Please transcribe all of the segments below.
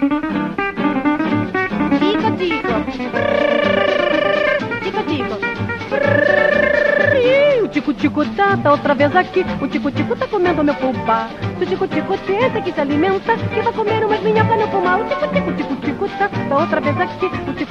Tico, tico. Tico, tico. O tico-tico tá, tá outra vez aqui. O tico-tico tá comendo meu. Se o tico-tico tenta que se alimenta, que vai comer umas minhocas no fumar. O tico-tico, tico-tico tá, tá outra vez aqui. O tico-tico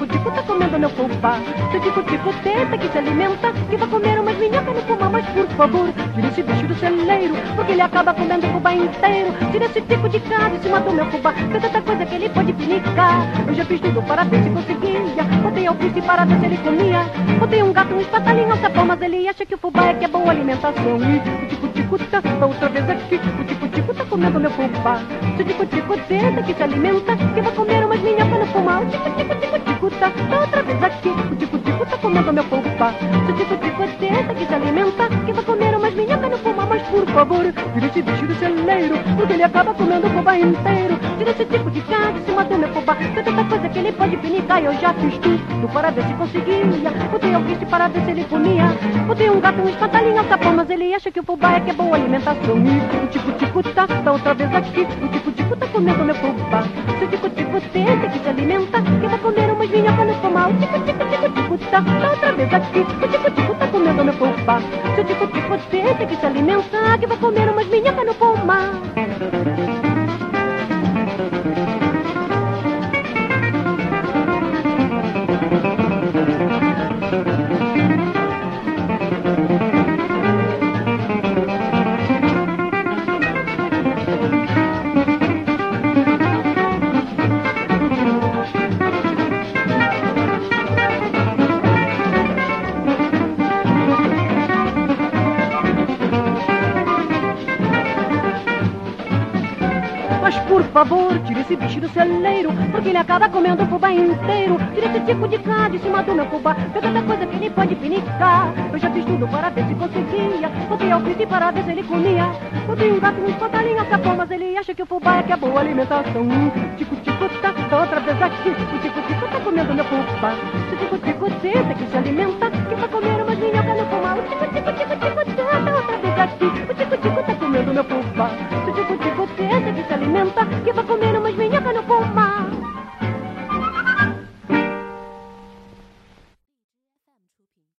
tá comendo meu fubá. Se o tico-tico tenta que se alimenta, que vai comer umas minhocas no fumar. Mas por favor, tira esse bicho do celeiro, porque ele acaba comendo o fubá inteiro. Tira esse tico de casa em cima do meu fubá. Tem tanta coisa que ele pode pinicar. Eu já fiz tudo para ver se conseguia. Botei alfice para ver se ele comia. Botei um gato, um espatalinho, um sapão, mas ele acha que o fubá é que é boa alimentação. E o tico-tico tá, tá outra vez aqui. O tico-tico tá comendo meu fubá. Se o tico-tico tenta que se alimenta, que vai comer umas minhocas no fumar. O tico-tico, tico-tico tá, tá outra vez aqui. O tico-tico tá comendo meu fubá. Se o tico-tico tenta que se alimenta, que vai comer umas minhocas no fumar. Mas por favor, tira esse bicho do celeiro, porque ele acaba comendo o fubá inteiro. Tira esse tipo de cara de cima do meu fubá. Tanta coisa que ele pode pinicar. Eu já fiz tudo para ver se conseguia. Botei alquiste para ver se ele comia. Botei um gato, um espatalinho, sapão, mas ele acha que o fubá é que é boa alimentação. E o tico-tico tá, tá outra vez aqui. O tico-tico tá comendo meu fubá. Se o tico-tico tenta que se alimenta, que vai comer umas minhocas no fumar. O tico-tico, tico-tico tá, tá outra vez aqui. O tico-tico tá comendo meu fubá. Se o tico-tico tenta que se alimenta, que vai comer umas minhocas no fumar. Mas por favor, tire esse bicho do celeiro, porque ele acaba comendo o fubá inteiro. Tire esse tipo de cá de cima do meu fubá, tem tanta coisa que ele pode pinicar. Eu já fiz tudo para ver se conseguia, botei alfice para ver se ele comia. Botei um gato, um espatalinho, sapão, mas ele acha que o fubá é que é boa alimentação. Tico-tico tá, tá outra vez aqui, o tico-tico tá comendo meu fubá. Se o tico-tico tenta que se alimenta, que vai comer umas minhocas no fumar. O tico-tico, tico-tico tá, tá outra vez aqui, o tico-tico tá comendo meu fubá. Se o tico-tico number. Give